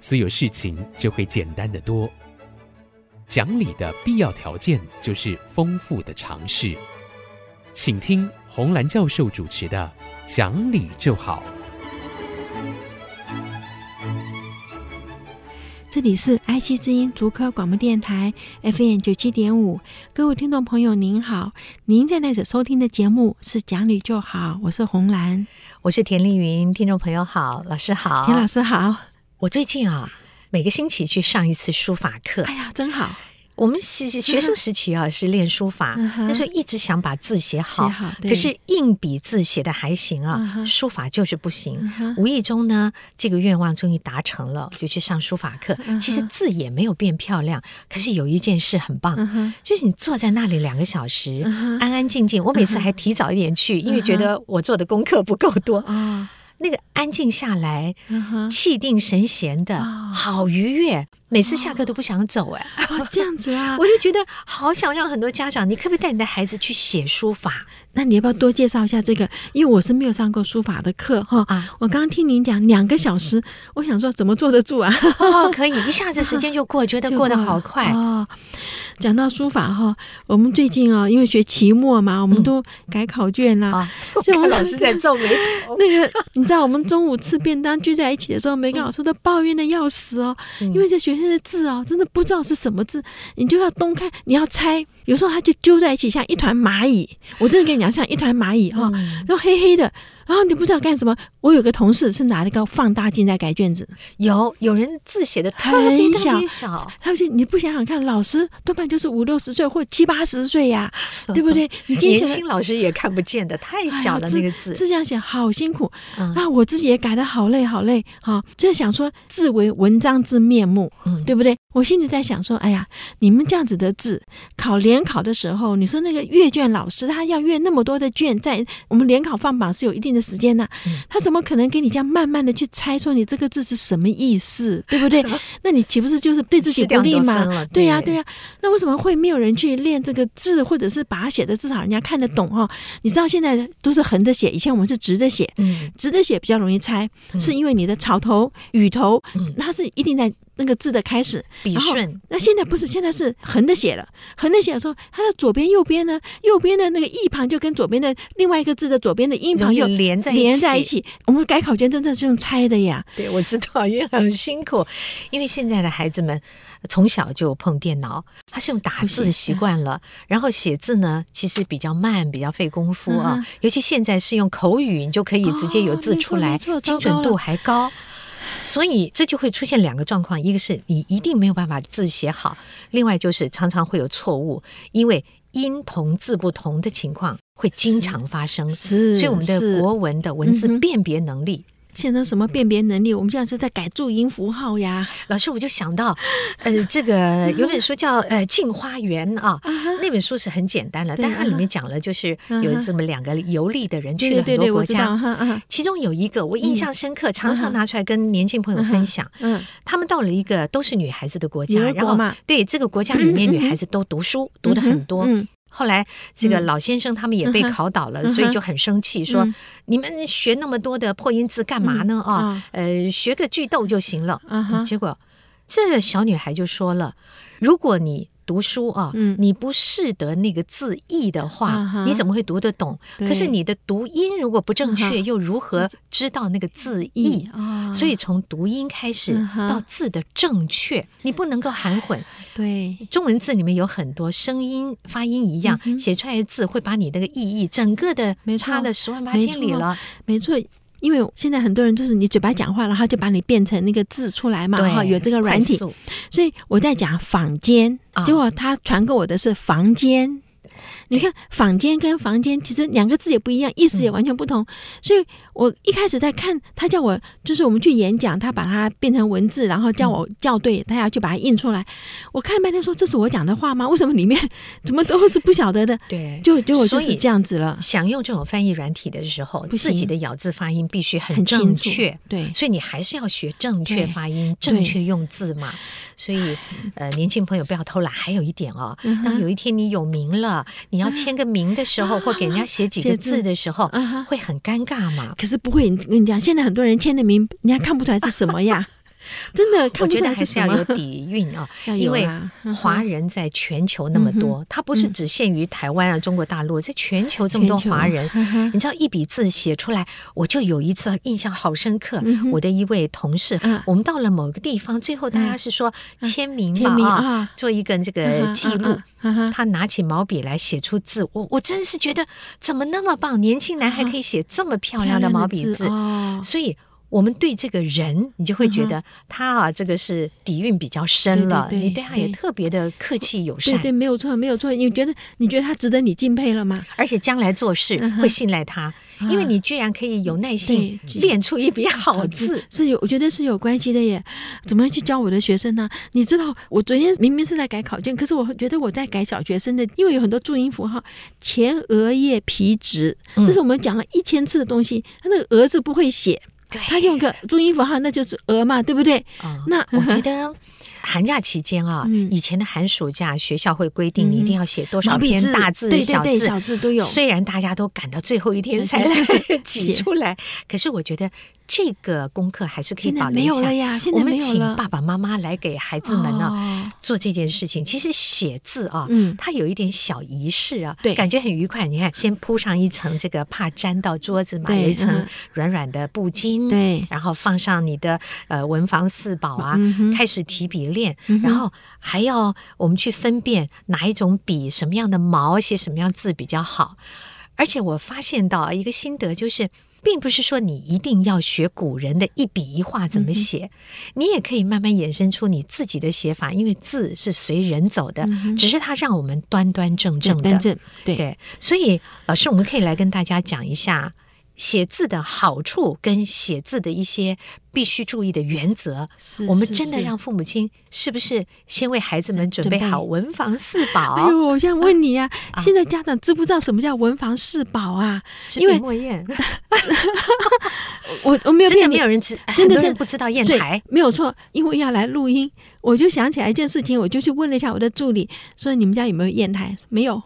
所有事情就会简单的多。讲理的必要条件就是丰富的尝试。请听红蓝教授主持的《讲理就好》。这里是 IC 之音足科广播电台 FM 九七点五，各位听众朋友您好，您现在所收听的节目是讲理就好，我是红兰，我是田丽云，听众朋友好，老师好，田老师好，我最近啊，每个星期去上一次书法课，哎呀，真好。我们学学生时期啊，是练书法，那时候一直想把字写好，可是硬笔字写的还行啊，书法就是不行。无意中呢，这个愿望终于达成了，就去上书法课。其实字也没有变漂亮，可是有一件事很棒，就是你坐在那里两个小时，安安静静。我每次还提早一点去，因为觉得我做的功课不够多。那个安静下来，气定神闲的，好愉悦。每次下课都不想走，哎，这样子啊，我就觉得好想让很多家长，你可不可以带你的孩子去写书法？那你要不要多介绍一下这个？因为我是没有上过书法的课哈。啊，我刚刚听您讲两个小时，我想说怎么坐得住啊？哦，可以，一下子时间就过，觉得 过得好快哦。讲到书法哈，我们最近啊，因为学期末嘛，我们都改考卷啦。就我们老师在皱眉头。那个，你知道我们中午吃便当聚在一起的时候，每个老师都抱怨的要死哦，因为这学生的字哦，真的不知道是什么字，你就要东看，你要猜，有时候他就揪在一起，像一团蚂蚁。我真的跟你讲，像一团蚂蚁哈，然后黑黑的。然后你不知道干什么。我有个同事是拿了个放大镜在改卷子，有有人字写的特别小，他说你不想想看，老师多半就是五六十岁或七八十岁呀，对不对？你年轻老师也看不见的，太小了那个字，字这样写好辛苦啊！我自己也改的好累好累啊，就想说字为文章之面目，对不对？我心里在想说，哎呀，你们这样子的字，考联考的时候，你说那个阅卷老师他要阅那么多的卷，在我们联考放榜是有一定的时间的，他怎么可能给你这样慢慢的去猜说你这个字是什么意思，对不对？那你岂不是就是对自己不利嘛？对呀，对呀。那为什么会没有人去练这个字，或者是把它写的至少人家看得懂哈？你知道现在都是横着写，以前我们是直着写，直着写比较容易猜，是因为你的草头、雨头，它是一定在。那个字的开始。笔顺，那现在不是，现在是横的写了，横的写的时候，它的左边右边呢，右边的那个一旁就跟左边的另外一个字的左边的音旁又连在连在一起。我们改考卷真的是用猜的呀。对，我知道也很辛苦，因为现在的孩子们从小就碰电脑，他是用打字的习惯了，然后写字呢其实比较慢，比较费功夫啊。尤其现在是用口语，你就可以直接有字出来，精准度还高。所以这就会出现两个状况，一个是你一定没有办法字写好，另外就是常常会有错误，因为音同字不同的情况会经常发生。是，所以我们的国文的文字辨别能力。现在什么辨别能力？我们现在是在改注音符号呀。老师，我就想到，呃，这个有本书叫《呃镜花缘》啊，那本书是很简单了，但它里面讲了，就是有这么两个游历的人去了很多国家，其中有一个我印象深刻，常常拿出来跟年轻朋友分享。嗯，他们到了一个都是女孩子的国家，然后对这个国家里面女孩子都读书，读的很多。后来，这个老先生他们也被考倒了，所以就很生气，说：“你们学那么多的破音字干嘛呢？啊，呃，学个句逗就行了。”结果，这个小女孩就说了：“如果你……”读书啊，你不识得那个字义的话，你怎么会读得懂？可是你的读音如果不正确，又如何知道那个字义？所以从读音开始到字的正确，你不能够含混。对，中文字里面有很多声音发音一样，写出来的字会把你那个意义整个的差了十万八千里了。没错。因为现在很多人就是你嘴巴讲话然后就把你变成那个字出来嘛，哈，有这个软体，所以我在讲坊间，结果他传给我的是房间，你看坊间跟房间其实两个字也不一样，意思也完全不同。嗯、所以我一开始在看他叫我，就是我们去演讲，他把它变成文字，然后叫我校对，他要去把它印出来。我看了半天，说这是我讲的话吗？为什么里面怎么都是不晓得的？对，就结果就是这样子了。想用这种翻译软体的时候，自己的咬字发音必须很正确。对，所以你还是要学正确发音、正确用字嘛。所以，呃，年轻朋友不要偷懒。还有一点哦，当有一天你有名了，你要签个名的时候，或给人家写几个字的时候，会很尴尬嘛。可是不会，跟你讲，现在很多人签的名，人家看不出来是什么呀。真的，我觉得还是要有底蕴啊，因为华人在全球那么多，他不是只限于台湾啊、中国大陆，在全球这么多华人，你知道一笔字写出来，我就有一次印象好深刻。我的一位同事，我们到了某个地方，最后大家是说签名嘛啊，做一个这个记录。他拿起毛笔来写出字，我我真是觉得怎么那么棒，年轻男孩可以写这么漂亮的毛笔字，所以。我们对这个人，你就会觉得他啊，这个是底蕴比较深了。你对他也特别的客气友善。对对，没有错，没有错。你觉得你觉得他值得你敬佩了吗？而且将来做事会信赖他，因为你居然可以有耐心练出一笔好字，是有，我觉得是有关系的耶。怎么样去教我的学生呢？你知道，我昨天明明是在改考卷，可是我觉得我在改小学生的，因为有很多注音符号，前额叶皮质，这是我们讲了一千次的东西，他那个“额”字不会写。对，他用个注音符号，那就是“鹅”嘛，对不对？哦、那我觉得。寒假期间啊，以前的寒暑假，学校会规定你一定要写多少篇大字、小字，小字都有。虽然大家都赶到最后一天才来 挤出来，可是我觉得这个功课还是可以保留一下。我们请爸爸妈妈来给孩子们呢做这件事情。其实写字啊，它有一点小仪式啊，对，感觉很愉快。你看，先铺上一层这个怕粘到桌子嘛，有一层软软的布巾，对，然后放上你的呃文房四宝啊，开始提笔。练，然后还要我们去分辨哪一种笔、什么样的毛写什么样字比较好。而且我发现到一个心得，就是并不是说你一定要学古人的一笔一画怎么写，你也可以慢慢衍生出你自己的写法。因为字是随人走的，只是它让我们端端正正的。对对，所以老师，我们可以来跟大家讲一下。写字的好处跟写字的一些必须注意的原则，我们真的让父母亲是不是先为孩子们准备好文房四宝？哎呦，我想问你啊，现在家长知不知道什么叫文房四宝啊？因为墨砚，我我没有，真的没有人知，真的真不知道砚台，没有错。因为要来录音，我就想起来一件事情，我就去问了一下我的助理，说你们家有没有砚台？没有。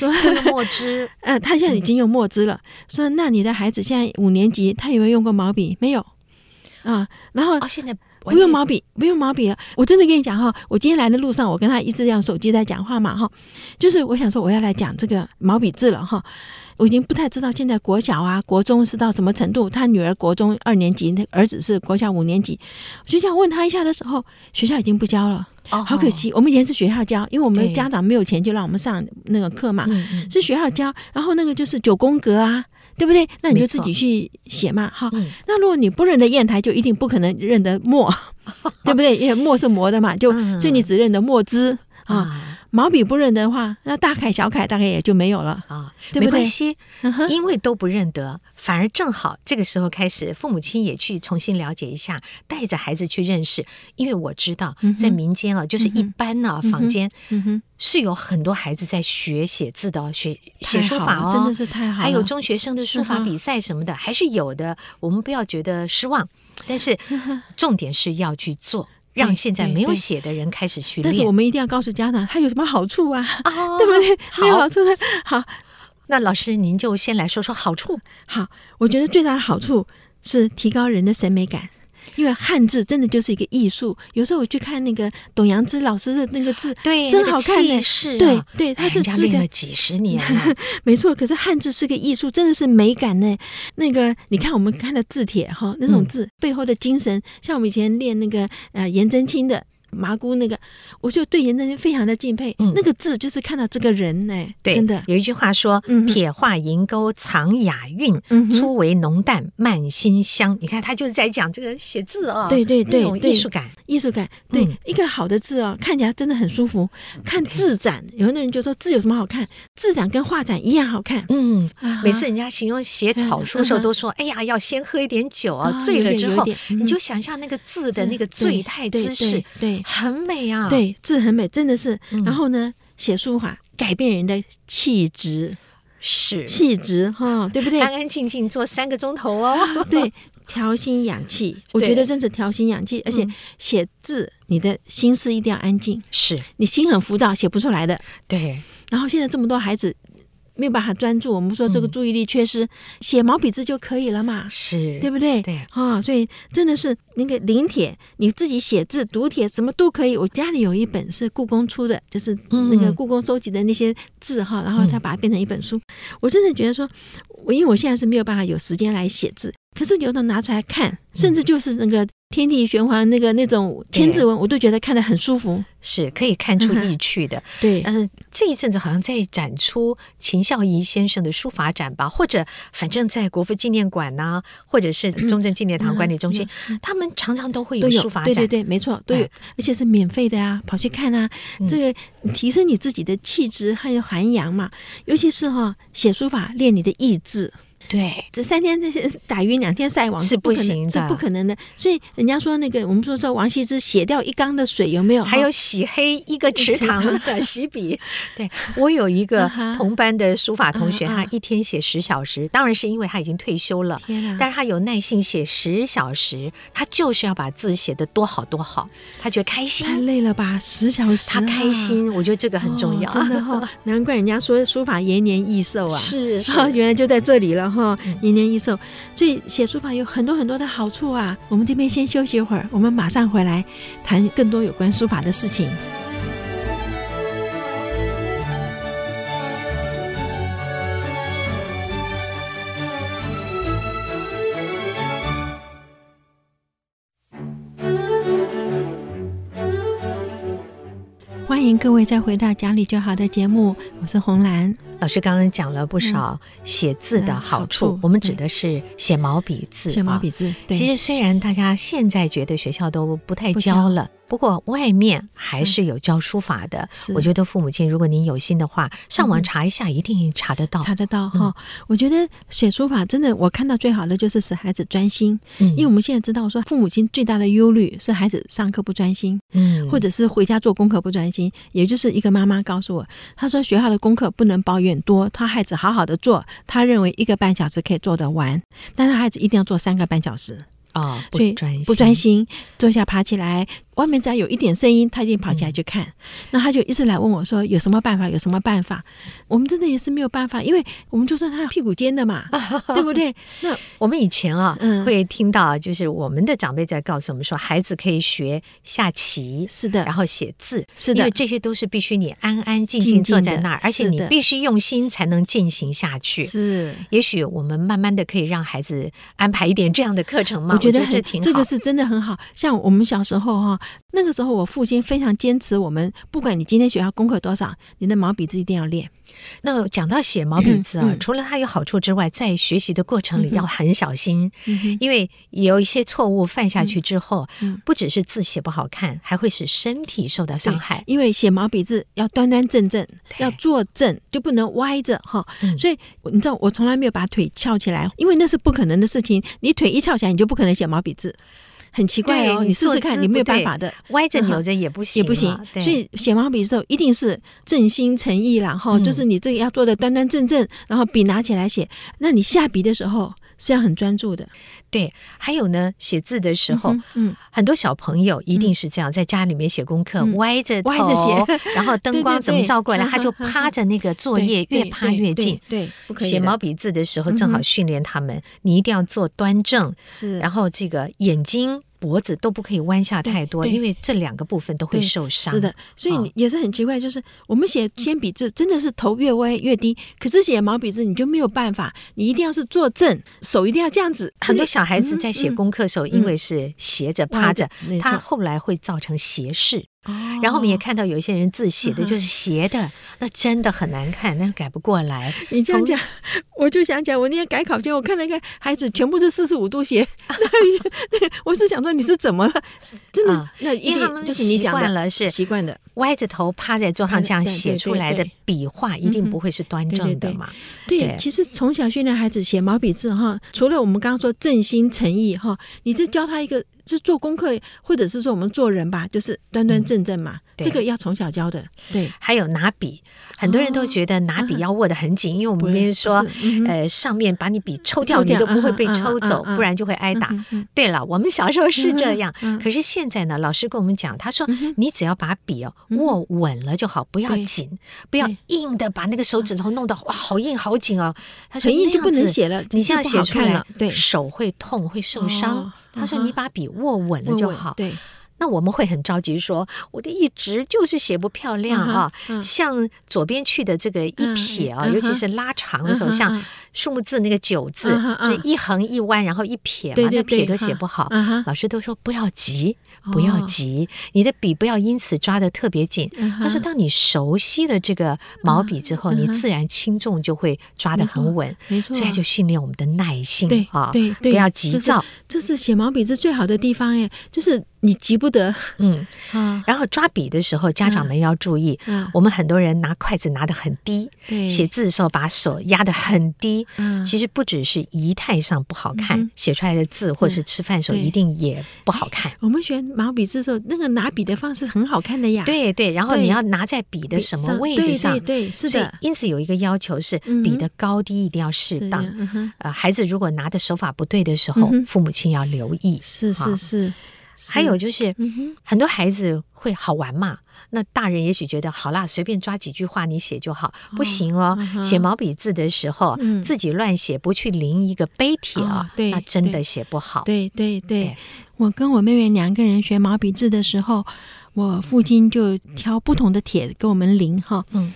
说 这个墨汁，嗯、呃，他现在已经用墨汁了。说，那你的孩子现在五年级，他有没有用过毛笔？没有啊。然后、哦、现在不用毛笔，不用毛笔了。我真的跟你讲哈，我今天来的路上，我跟他一直用手机在讲话嘛哈。就是我想说，我要来讲这个毛笔字了哈。我已经不太知道现在国小啊、国中是到什么程度。他女儿国中二年级，那儿子是国小五年级。我就想问他一下的时候，学校已经不教了。哦，好可惜，我们以前是学校教，因为我们家长没有钱，就让我们上那个课嘛，是学校教。然后那个就是九宫格啊，对不对？那你就自己去写嘛。好，那如果你不认得砚台，就一定不可能认得墨，对不对？因为墨是磨的嘛，就所以你只认得墨汁啊。毛笔不认得的话，那大楷小楷大概也就没有了啊，对不对？没关系，因为都不认得，反而正好这个时候开始，父母亲也去重新了解一下，带着孩子去认识。因为我知道，在民间啊，就是一般呢，房间是有很多孩子在学写字的，学写书法哦，真的是太好。还有中学生的书法比赛什么的，还是有的。我们不要觉得失望，但是重点是要去做。让现在没有写的人开始训练，但是我们一定要告诉家长，他有什么好处啊？哦、对不对？没有好处的。好，那老师您就先来说说好处。好，我觉得最大的好处是提高人的审美感。因为汉字真的就是一个艺术，有时候我去看那个董阳之老师的那个字，对，真好看呢。是，对对，他是练了几十年了，没错。可是汉字是个艺术，真的是美感呢。那个你看我们看的字帖哈，那种字背后的精神，像我们以前练那个呃颜真卿的麻姑那个，我就对颜真卿非常的敬佩。嗯、那个字就是看到这个人呢、欸，对，真的有一句话说：“嗯、铁画银钩藏雅韵，嗯、粗为浓淡漫馨香。”你看他就是在讲这个写字啊、哦，对对对，艺术感，艺术感。对，嗯、一个好的字哦，看起来真的很舒服。看字展，有的人就说字有什么好看？字展跟画展一样好看。嗯，每次人家形容写草书的时候都说：“哎呀，要先喝一点酒啊，醉了之后，你就想象那个字的那个醉态姿势，对，很美啊。对，字很美，真的是。然后呢，写书法改变人的气质，是气质哈，对不对？安安静静坐三个钟头哦，对，调心养气。我觉得真是调心养气，而且写字，你的心思一定要安静。是你心很浮躁，写不出来的。对。然后现在这么多孩子。没有办法专注，我们说这个注意力缺失，嗯、写毛笔字就可以了嘛，是对不对？对啊、哦，所以真的是那个临帖，你自己写字、读帖什么都可以。我家里有一本是故宫出的，就是那个故宫收集的那些字哈，嗯、然后他把它变成一本书。嗯、我真的觉得说，我因为我现在是没有办法有时间来写字，可是有的拿出来看，甚至就是那个。天地玄黄那个那种千字文，我都觉得看得很舒服，是可以看出意趣的。对，嗯，这一阵子好像在展出秦孝仪先生的书法展吧，或者反正在国父纪念馆呐，或者是中正纪念堂管理中心，他们常常都会有书法展。对对对，没错，都有，而且是免费的啊，跑去看啊，这个提升你自己的气质还有涵养嘛，尤其是哈写书法练你的意志。对，这三天这些打鱼两天晒网是不行的，是不可能的。所以人家说那个，我们说说王羲之写掉一缸的水有没有？还有洗黑一个池塘的 洗笔。对，我有一个同班的书法同学，他一天写十小时，当然是因为他已经退休了。但是他有耐性写十小时，他就是要把字写得多好多好，他觉得开心。太累了吧？十小时，他开心，我觉得这个很重要。真的哈，难怪人家说书法延年益寿啊！是是，原来就在这里了哈。哦，延年益寿，所以写书法有很多很多的好处啊。我们这边先休息一会儿，我们马上回来谈更多有关书法的事情。欢迎各位再回到讲理就好的节目，我是红兰。老师刚刚讲了不少写字的好处，我们指的是写毛笔字。写毛笔字，对。其实虽然大家现在觉得学校都不太教了。不过外面还是有教书法的，嗯、我觉得父母亲如果您有心的话，上网查一下，嗯、一定查得到。查得到哈，嗯、我觉得写书法真的，我看到最好的就是使孩子专心。嗯，因为我们现在知道说，父母亲最大的忧虑是孩子上课不专心，嗯，或者是回家做功课不专心。也就是一个妈妈告诉我，她说学校的功课不能抱怨多，她孩子好好的做，她认为一个半小时可以做得完，但是孩子一定要做三个半小时。啊，不专心，不专心，坐下爬起来，外面只要有一点声音，他一定跑起来去看。嗯、那他就一直来问我说：“有什么办法？有什么办法？”我们真的也是没有办法，因为我们就算他屁股尖的嘛，对不对？那我们以前啊，嗯、会听到就是我们的长辈在告诉我们说，孩子可以学下棋，是的，然后写字，是的，因为这些都是必须你安安静静坐在那儿，而且你必须用心才能进行下去。是，也许我们慢慢的可以让孩子安排一点这样的课程嘛。我觉得这挺好，这个是真的很好。像我们小时候哈，那个时候我父亲非常坚持，我们不管你今天学校功课多少，你的毛笔字一定要练。那讲到写毛笔字啊，嗯嗯、除了它有好处之外，在学习的过程里要很小心，因为有一些错误犯下去之后，不只是字写不好看，还会使身体受到伤害。因为写毛笔字要端端正正，要坐正，就不能歪着哈。嗯、所以你知道，我从来没有把腿翘起来，因为那是不可能的事情。你腿一翘起来，你就不可能写毛笔字。很奇怪哦，你试试看，你没有办法的，歪着扭着也不行，也不行。所以写毛笔的时候，一定是正心诚意，然后就是你这个要做的端端正正，然后笔拿起来写。那你下笔的时候是要很专注的。对，还有呢，写字的时候，嗯，很多小朋友一定是这样，在家里面写功课，歪着歪着写，然后灯光怎么照过来，他就趴着那个作业，越趴越近。对，不可以。写毛笔字的时候，正好训练他们，你一定要坐端正，是，然后这个眼睛。脖子都不可以弯下太多，因为这两个部分都会受伤。是的，所以你也是很奇怪，就是我们写铅笔字真的是头越歪越低，可是写毛笔字你就没有办法，你一定要是坐正，手一定要这样子。很多小孩子在写功课的时候，因为是斜着趴着，他后来会造成斜视。哦，然后我们也看到有一些人字写的就是斜的，嗯、那真的很难看，那改不过来。你这样讲，我就想讲，我那天改考卷，我看了一个孩子全部是四十五度斜，那我是想说你是怎么了？真的，啊、那因为他们就是你讲的了，是习惯的，歪着头趴在桌上这样写出来的笔画，一定不会是端正的嘛。对，其实从小训练孩子写毛笔字哈，除了我们刚刚说正心诚意哈，你就教他一个。就做功课，或者是说我们做人吧，就是端端正正嘛。嗯、这个要从小教的。对，还有拿笔，很多人都觉得拿笔要握得很紧，哦、因为我们比如说，嗯、呃，上面把你笔抽掉，你都不会被抽走，不然就会挨打。对了，我们小时候是这样，嗯、可是现在呢，老师跟我们讲，他说你只要把笔哦握稳了就好，不要紧，不要硬的把那个手指头弄得哇好硬好紧哦。他说很硬就不能写了，你这样写出来，对，手会痛会受伤。他说：“你把笔握稳了就好。”对。那我们会很着急，说我的一直就是写不漂亮啊，像左边去的这个一撇啊，尤其是拉长的时候，像数目字那个九字，是一横一弯，然后一撇嘛，那撇都写不好。老师都说不要急，不要急，你的笔不要因此抓得特别紧。他说，当你熟悉了这个毛笔之后，你自然轻重就会抓得很稳。没错，所以他就训练我们的耐心啊，对，不要急躁。这是写毛笔字最好的地方哎，就是。你急不得，嗯，然后抓笔的时候，家长们要注意，我们很多人拿筷子拿得很低，写字的时候把手压得很低，其实不只是仪态上不好看，写出来的字或是吃饭的时候一定也不好看。我们学毛笔字的时候，那个拿笔的方式很好看的呀，对对，然后你要拿在笔的什么位置上，对对，是的。因此有一个要求是，笔的高低一定要适当。呃，孩子如果拿的手法不对的时候，父母亲要留意。是是是。还有就是，很多孩子会好玩嘛，那大人也许觉得好啦，随便抓几句话你写就好，不行哦。写毛笔字的时候，自己乱写，不去临一个碑帖啊，那真的写不好。对对对，我跟我妹妹两个人学毛笔字的时候，我父亲就挑不同的帖给我们临哈。嗯，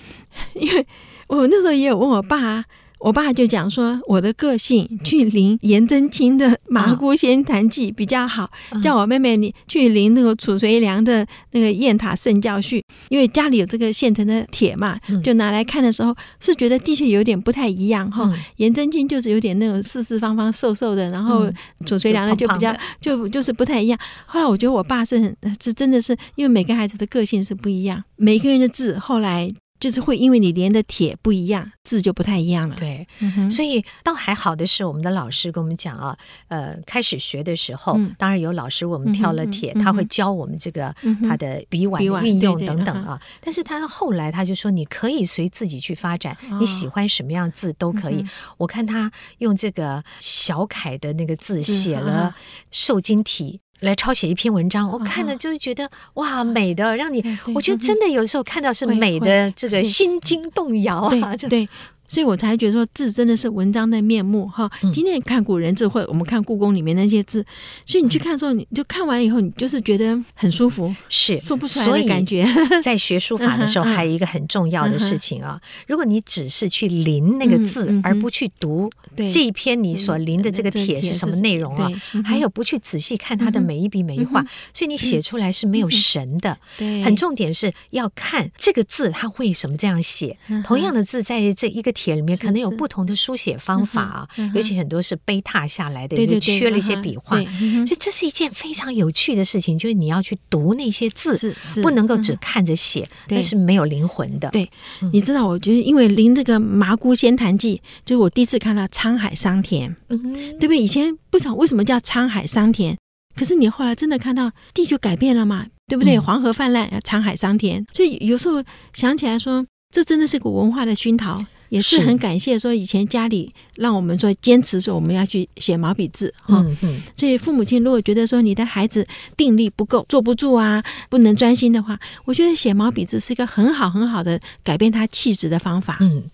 因为我那时候也有问我爸。我爸就讲说，我的个性去临颜真卿的《麻姑仙坛记》比较好，叫我妹妹你去临那个褚遂良的那个《雁塔圣教序》，因为家里有这个现成的帖嘛，就拿来看的时候是觉得的确有点不太一样哈。颜真卿就是有点那种四四方方瘦瘦的，然后褚遂良呢就比较就就是不太一样。后来我觉得我爸是很是真的是因为每个孩子的个性是不一样，每个人的字后来。就是会因为你连的铁不一样，字就不太一样了。对，嗯、所以倒还好的是，我们的老师跟我们讲啊，呃，开始学的时候，嗯、当然有老师我们挑了铁，嗯、他会教我们这个他的笔腕的运用等等啊。但是他后来他就说，你可以随自己去发展，哦、你喜欢什么样字都可以。嗯、我看他用这个小楷的那个字写了瘦金体。来抄写一篇文章，我看了就是觉得哇，美的让你，我觉得真的有时候看到是美的，这个心惊动摇啊，对。所以我才觉得说字真的是文章的面目哈。今天看古人字，或者我们看故宫里面那些字，所以你去看的时候，你就看完以后，你就是觉得很舒服，是说不出来的感觉。在学书法的时候，还有一个很重要的事情啊，如果你只是去临那个字，而不去读这一篇你所临的这个帖是什么内容啊，还有不去仔细看它的每一笔每一画，所以你写出来是没有神的。对，很重点是要看这个字它为什么这样写。同样的字在这一个帖。里面可能有不同的书写方法啊，尤其很多是碑拓下来的，就缺了一些笔画，所以这是一件非常有趣的事情，就是你要去读那些字，不能够只看着写，那是没有灵魂的。对，你知道，我觉得因为临这个《麻姑仙坛记》，就是我第一次看到沧海桑田，对不对？以前不知道为什么叫沧海桑田，可是你后来真的看到地就改变了嘛，对不对？黄河泛滥，沧海桑田，所以有时候想起来说，这真的是个文化的熏陶。也是很感谢说以前家里让我们说坚持说我们要去写毛笔字哈。嗯嗯。所以父母亲如果觉得说你的孩子定力不够，坐不住啊，不能专心的话，我觉得写毛笔字是一个很好很好的改变他气质的方法。嗯。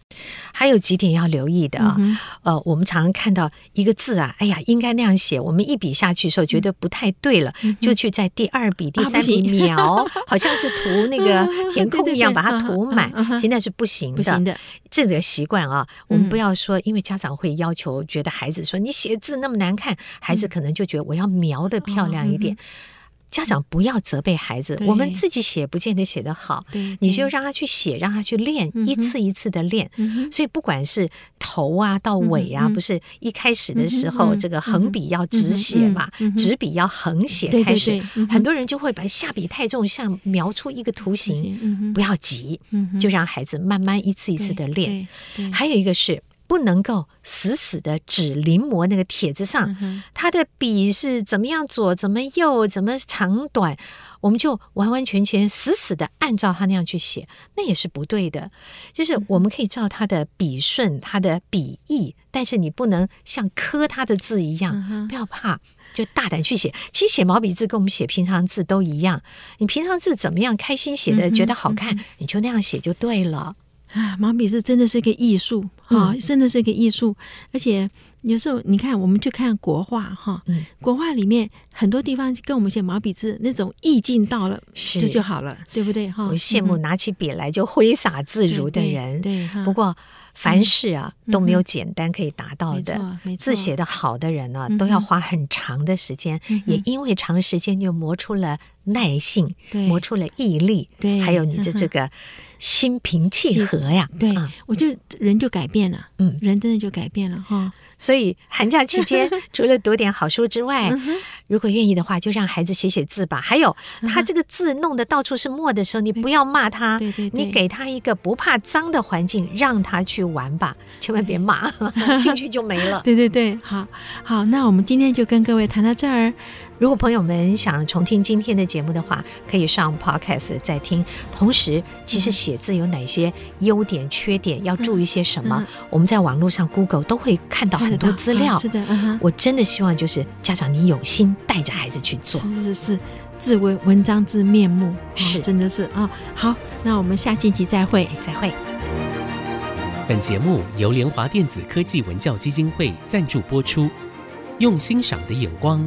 还有几点要留意的啊，嗯、呃，我们常常看到一个字啊，哎呀，应该那样写，我们一笔下去的时候觉得不太对了，嗯、就去在第二笔、第三笔描，啊、好像是涂那个 填空一样，把它涂满，现在是不行的。不行的，这个习惯啊，我们不要说，因为家长会要求，觉得孩子说你写字那么难看，孩子可能就觉得我要描的漂亮一点。家长不要责备孩子，我们自己写不见得写得好，你就让他去写，让他去练，一次一次的练。所以不管是头啊到尾啊，不是一开始的时候这个横笔要直写嘛，直笔要横写开始，很多人就会把下笔太重，像描出一个图形，不要急，就让孩子慢慢一次一次的练。还有一个是。不能够死死的只临摹那个帖子上，他的笔是怎么样左，怎么右，怎么长短，我们就完完全全死死的按照他那样去写，那也是不对的。就是我们可以照他的笔顺，他的笔意，但是你不能像刻他的字一样，不要怕，就大胆去写。其实写毛笔字跟我们写平常字都一样，你平常字怎么样开心写的，觉得好看，你就那样写就对了。啊，毛笔字真的是个艺术啊，真的是个艺术。而且有时候你看，我们去看国画哈，国画里面很多地方跟我们写毛笔字那种意境到了，这就好了，对不对哈？我羡慕拿起笔来就挥洒自如的人。对，不过凡事啊都没有简单可以达到的。字写的好的人呢，都要花很长的时间，也因为长时间就磨出了耐性，磨出了毅力，对，还有你的这个。心平气和呀，对，我就人就改变了，嗯，人真的就改变了哈。所以寒假期间，除了读点好书之外，如果愿意的话，就让孩子写写字吧。还有，他这个字弄得到处是墨的时候，你不要骂他，对对，你给他一个不怕脏的环境，让他去玩吧，千万别骂，兴趣就没了。对对对，好，好，那我们今天就跟各位谈到这儿。如果朋友们想重听今天的节目的话，可以上 Podcast 再听。同时，其实写字有哪些优点、缺点，要注意些什么？我们在网络上 Google 都会看到很多资料。是的，我真的希望就是家长你有心带着孩子去做。是是是，字文文章之面目，是真的是啊。好，那我们下星期再会，再会。本节目由联华电子科技文教基金会赞助播出，用欣赏的眼光。